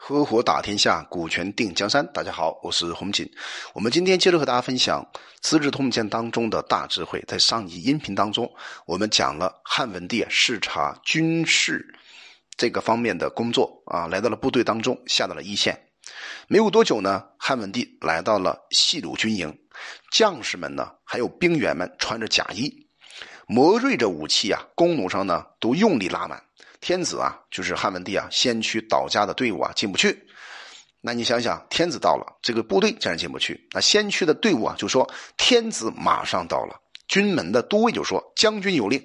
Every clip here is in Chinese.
合伙打天下，股权定江山。大家好，我是洪锦。我们今天接着和大家分享《资治通鉴》当中的大智慧。在上集音频当中，我们讲了汉文帝视察军事这个方面的工作啊，来到了部队当中，下到了一线。没有多久呢，汉文帝来到了西鲁军营，将士们呢，还有兵员们穿着甲衣，磨锐着武器啊，弓弩上呢都用力拉满。天子啊，就是汉文帝啊，先驱倒家的队伍啊进不去。那你想想，天子到了，这个部队竟然进不去。那先驱的队伍啊，就说天子马上到了。军门的都尉就说将军有令，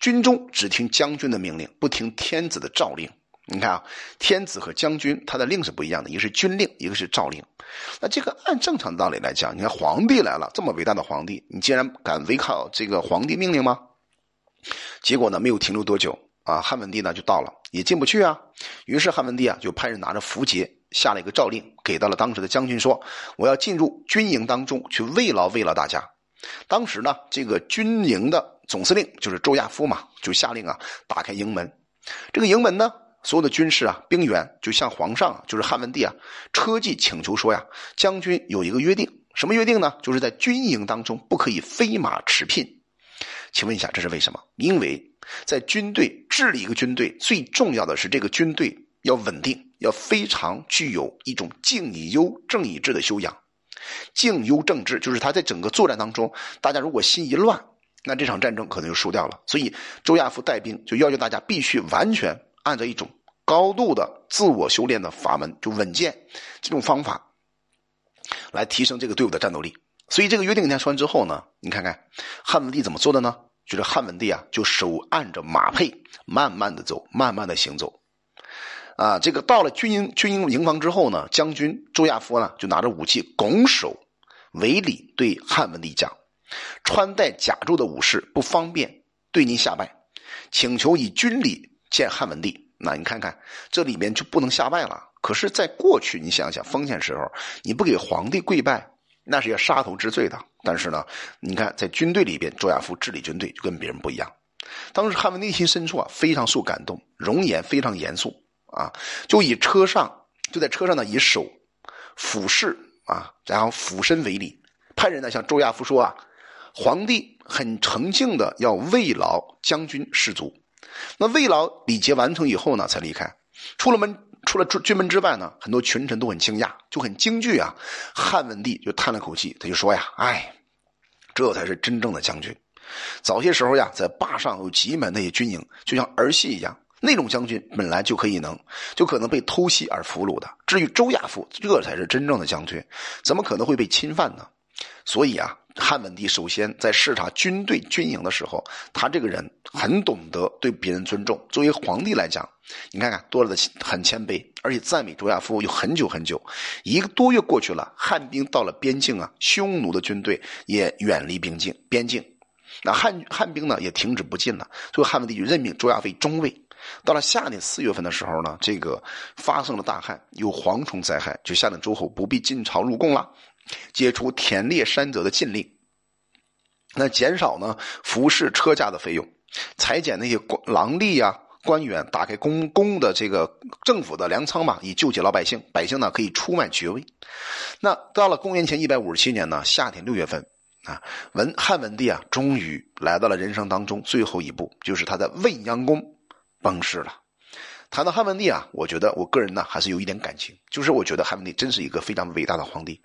军中只听将军的命令，不听天子的诏令。你看啊，天子和将军他的令是不一样的，一个是军令，一个是诏令。那这个按正常的道理来讲，你看皇帝来了，这么伟大的皇帝，你竟然敢违抗这个皇帝命令吗？结果呢，没有停留多久。啊，汉文帝呢就到了，也进不去啊。于是汉文帝啊就派人拿着符节下了一个诏令，给到了当时的将军说：“我要进入军营当中去慰劳慰劳大家。”当时呢，这个军营的总司令就是周亚夫嘛，就下令啊打开营门。这个营门呢，所有的军士啊兵员就向皇上，就是汉文帝啊车骑请求说呀：“将军有一个约定，什么约定呢？就是在军营当中不可以飞马驰聘。”请问一下，这是为什么？因为在军队治理一个军队，最重要的是这个军队要稳定，要非常具有一种静以优、正以治的修养。静优正治，就是他在整个作战当中，大家如果心一乱，那这场战争可能就输掉了。所以周亚夫带兵就要求大家必须完全按照一种高度的自我修炼的法门，就稳健这种方法来提升这个队伍的战斗力。所以这个约定一天说完之后呢，你看看汉文帝怎么做的呢？就是汉文帝啊，就手按着马辔，慢慢的走，慢慢的行走。啊，这个到了军营军营营房之后呢，将军周亚夫呢就拿着武器拱手为礼，对汉文帝讲：“穿戴甲胄的武士不方便对您下拜，请求以军礼见汉文帝。”那你看看这里面就不能下拜了。可是，在过去你想想封建时候，你不给皇帝跪拜。那是要杀头之罪的。但是呢，你看在军队里边，周亚夫治理军队就跟别人不一样。当时汉文内心深处啊非常受感动，容颜非常严肃啊，就以车上就在车上呢以手俯视啊，然后俯身为礼，派人呢向周亚夫说啊，皇帝很诚敬的要慰劳将军士卒。那慰劳礼节完成以后呢，才离开，出了门。除了军军门之外呢，很多群臣都很惊讶，就很惊惧啊。汉文帝就叹了口气，他就说呀：“哎，这才是真正的将军。早些时候呀，在坝上有几门那些军营，就像儿戏一样。那种将军本来就可以能，就可能被偷袭而俘虏的。至于周亚夫，这才是真正的将军，怎么可能会被侵犯呢？所以啊。”汉文帝首先在视察军队军营的时候，他这个人很懂得对别人尊重。作为皇帝来讲，你看看多了的很谦卑，而且赞美周亚夫有很久很久。一个多月过去了，汉兵到了边境啊，匈奴的军队也远离边境，边境，那汉汉兵呢也停止不进了。所以汉文帝就任命周亚夫中尉。到了夏天四月份的时候呢，这个发生了大旱，有蝗虫灾害，就下令诸侯不必进朝入贡了。解除田猎山泽的禁令，那减少呢服饰车驾的费用，裁减那些官郎吏呀官员，打开公公的这个政府的粮仓嘛，以救济老百姓。百姓呢可以出卖爵位。那到了公元前一百五十七年呢夏天六月份啊，文汉文帝啊终于来到了人生当中最后一步，就是他在未央宫崩逝了。谈到汉文帝啊，我觉得我个人呢还是有一点感情，就是我觉得汉文帝真是一个非常伟大的皇帝，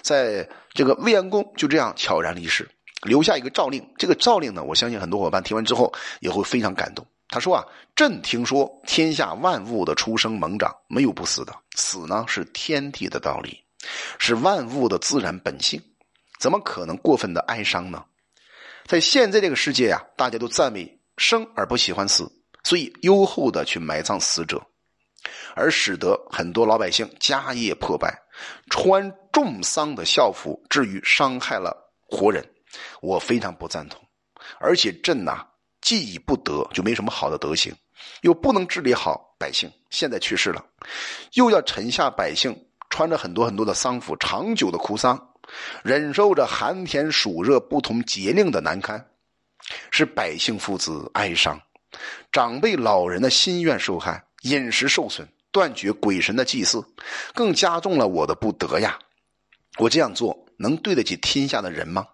在这个未央宫就这样悄然离世，留下一个诏令。这个诏令呢，我相信很多伙伴听完之后也会非常感动。他说啊：“朕听说天下万物的出生猛长没有不死的，死呢是天地的道理，是万物的自然本性，怎么可能过分的哀伤呢？在现在这个世界呀，大家都赞美生而不喜欢死。”所以优厚的去埋葬死者，而使得很多老百姓家业破败，穿重丧的校服，至于伤害了活人，我非常不赞同。而且朕呐，既已不得，就没什么好的德行，又不能治理好百姓，现在去世了，又要臣下百姓穿着很多很多的丧服，长久的哭丧，忍受着寒天暑热不同节令的难堪，使百姓父子哀伤。长辈老人的心愿受害，饮食受损，断绝鬼神的祭祀，更加重了我的不得呀！我这样做能对得起天下的人吗？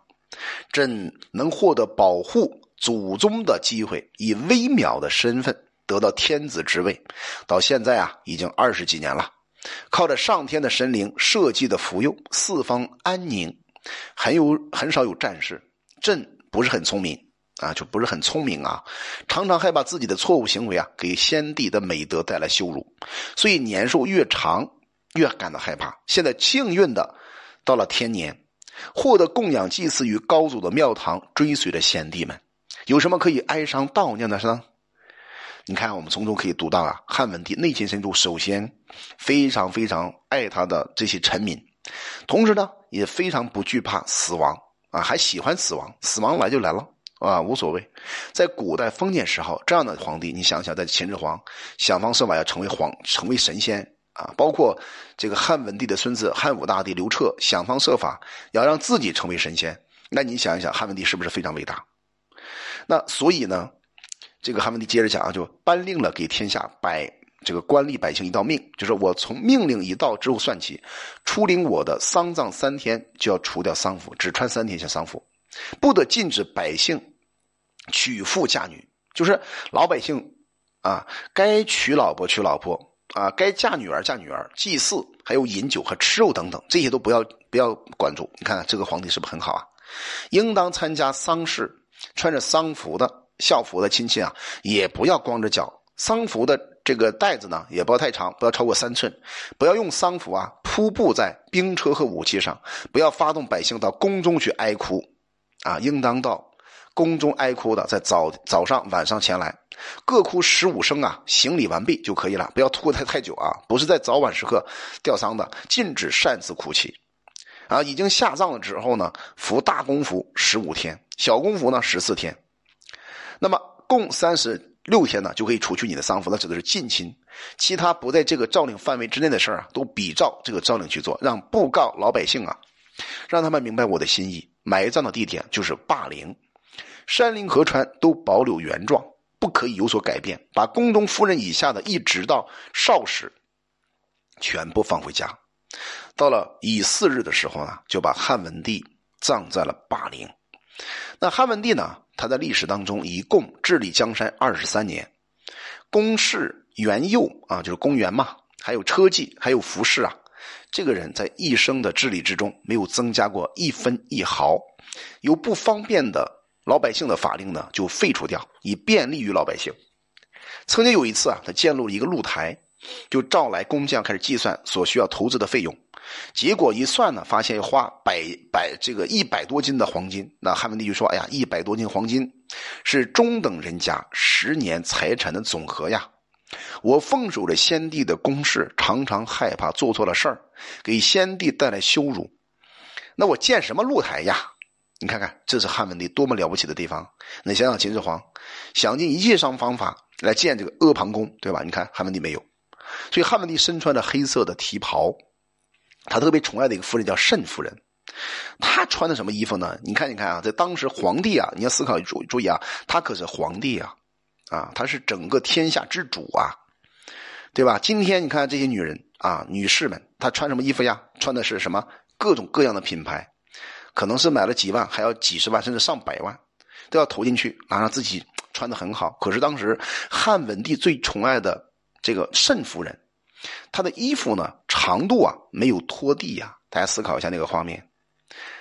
朕能获得保护祖宗的机会，以微渺的身份得到天子之位，到现在啊，已经二十几年了。靠着上天的神灵设计的福佑，四方安宁，很有很少有战事。朕不是很聪明。啊，就不是很聪明啊，常常害怕自己的错误行为啊，给先帝的美德带来羞辱，所以年寿越长，越感到害怕。现在幸运的到了天年，获得供养祭祀于高祖的庙堂，追随着先帝们，有什么可以哀伤悼念的呢？你看，我们从中可以读到啊，汉文帝内心深处首先非常非常爱他的这些臣民，同时呢，也非常不惧怕死亡啊，还喜欢死亡，死亡来就来了。啊，无所谓。在古代封建时候，这样的皇帝，你想想，在秦始皇想方设法要成为皇，成为神仙啊，包括这个汉文帝的孙子汉武大帝刘彻，想方设法要让自己成为神仙。那你想一想，汉文帝是不是非常伟大？那所以呢，这个汉文帝接着讲啊，就颁令了给天下百这个官吏百姓一道命，就是我从命令一到之后算起，出领我的丧葬三天就要除掉丧服，只穿三天像丧服，不得禁止百姓。娶妇嫁女，就是老百姓啊，该娶老婆娶老婆啊，该嫁女儿嫁女儿，祭祀还有饮酒和吃肉等等，这些都不要不要管住。你看这个皇帝是不是很好啊？应当参加丧事，穿着丧服的孝服的亲戚啊，也不要光着脚。丧服的这个带子呢，也不要太长，不要超过三寸。不要用丧服啊铺布在兵车和武器上，不要发动百姓到宫中去哀哭啊，应当到。宫中哀哭的，在早早上、晚上前来，各哭十五声啊，行礼完毕就可以了，不要拖太太久啊。不是在早晚时刻吊丧的，禁止擅自哭泣。啊，已经下葬了之后呢，服大公服十五天，小公服呢十四天，那么共三十六天呢，就可以除去你的丧服。那指的是近亲，其他不在这个诏令范围之内的事啊，都比照这个诏令去做，让布告老百姓啊，让他们明白我的心意。埋葬的地点就是霸陵。山林河川都保留原状，不可以有所改变。把宫中夫人以下的一直到少时，全部放回家。到了乙巳日的时候呢，就把汉文帝葬在了霸陵。那汉文帝呢，他在历史当中一共治理江山二十三年，宫室元佑啊，就是公园嘛，还有车骑，还有服饰啊，这个人在一生的治理之中没有增加过一分一毫，有不方便的。老百姓的法令呢，就废除掉，以便利于老百姓。曾经有一次啊，他建立了一个露台，就召来工匠开始计算所需要投资的费用。结果一算呢，发现花百百这个一百多斤的黄金。那汉文帝就说：“哎呀，一百多斤黄金是中等人家十年财产的总和呀！我奉守着先帝的公事，常常害怕做错了事儿，给先帝带来羞辱。那我建什么露台呀？”你看看，这是汉文帝多么了不起的地方！你想想秦始皇，想尽一切方方法来建这个阿房宫，对吧？你看汉文帝没有，所以汉文帝身穿着黑色的旗袍，他特别宠爱的一个夫人叫慎夫人，他穿的什么衣服呢？你看，你看啊，在当时皇帝啊，你要思考注注意啊，他可是皇帝啊，啊，他是整个天下之主啊，对吧？今天你看这些女人啊，女士们，她穿什么衣服呀？穿的是什么各种各样的品牌。可能是买了几万，还要几十万，甚至上百万，都要投进去，然后自己穿的很好。可是当时汉文帝最宠爱的这个慎夫人，她的衣服呢长度啊没有拖地呀。大家思考一下那个画面，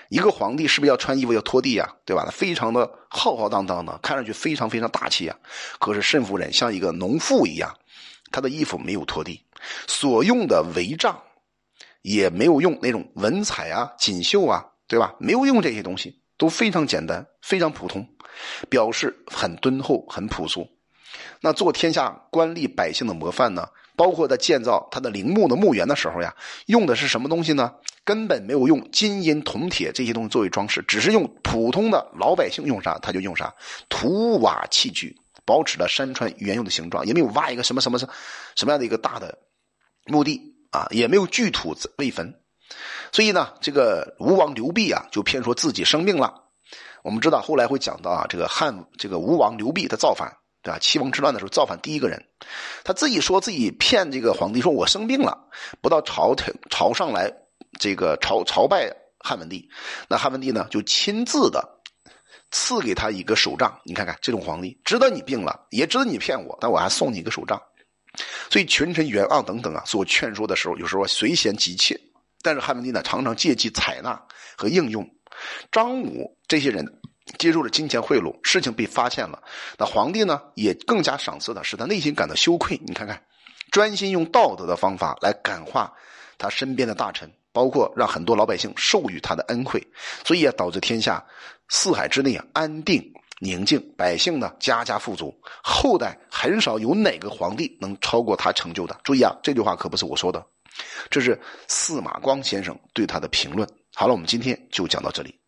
一个皇帝是不是要穿衣服要拖地呀？对吧？非常的浩浩荡荡的，看上去非常非常大气啊。可是慎夫人像一个农妇一样，她的衣服没有拖地，所用的帷帐也没有用那种文彩啊、锦绣啊。对吧？没有用这些东西，都非常简单，非常普通，表示很敦厚、很朴素。那做天下官吏百姓的模范呢？包括在建造他的陵墓的墓园的时候呀，用的是什么东西呢？根本没有用金银铜铁这些东西作为装饰，只是用普通的老百姓用啥他就用啥，土瓦器具，保持了山川原有的形状，也没有挖一个什么什么什什么样的一个大的墓地啊，也没有聚土为坟。所以呢，这个吴王刘濞啊，就偏说自己生病了。我们知道后来会讲到啊，这个汉这个吴王刘濞的造反对吧？七王之乱的时候造反第一个人，他自己说自己骗这个皇帝说我生病了，不到朝廷朝上来这个朝朝拜汉文帝，那汉文帝呢就亲自的赐给他一个手杖。你看看这种皇帝，知道你病了，也知道你骗我，但我还送你一个手杖。所以群臣袁盎等等啊，所劝说的时候，有时候随嫌急切，但是汉文帝呢常常借机采纳和应用。张武这些人接受了金钱贿赂，事情被发现了，那皇帝呢也更加赏赐他，使他内心感到羞愧。你看看，专心用道德的方法来感化他身边的大臣，包括让很多老百姓授予他的恩惠，所以也导致天下四海之内啊安定宁静，百姓呢家家富足，后代很少有哪个皇帝能超过他成就的。注意啊，这句话可不是我说的，这是司马光先生对他的评论。好了，我们今天就讲到这里。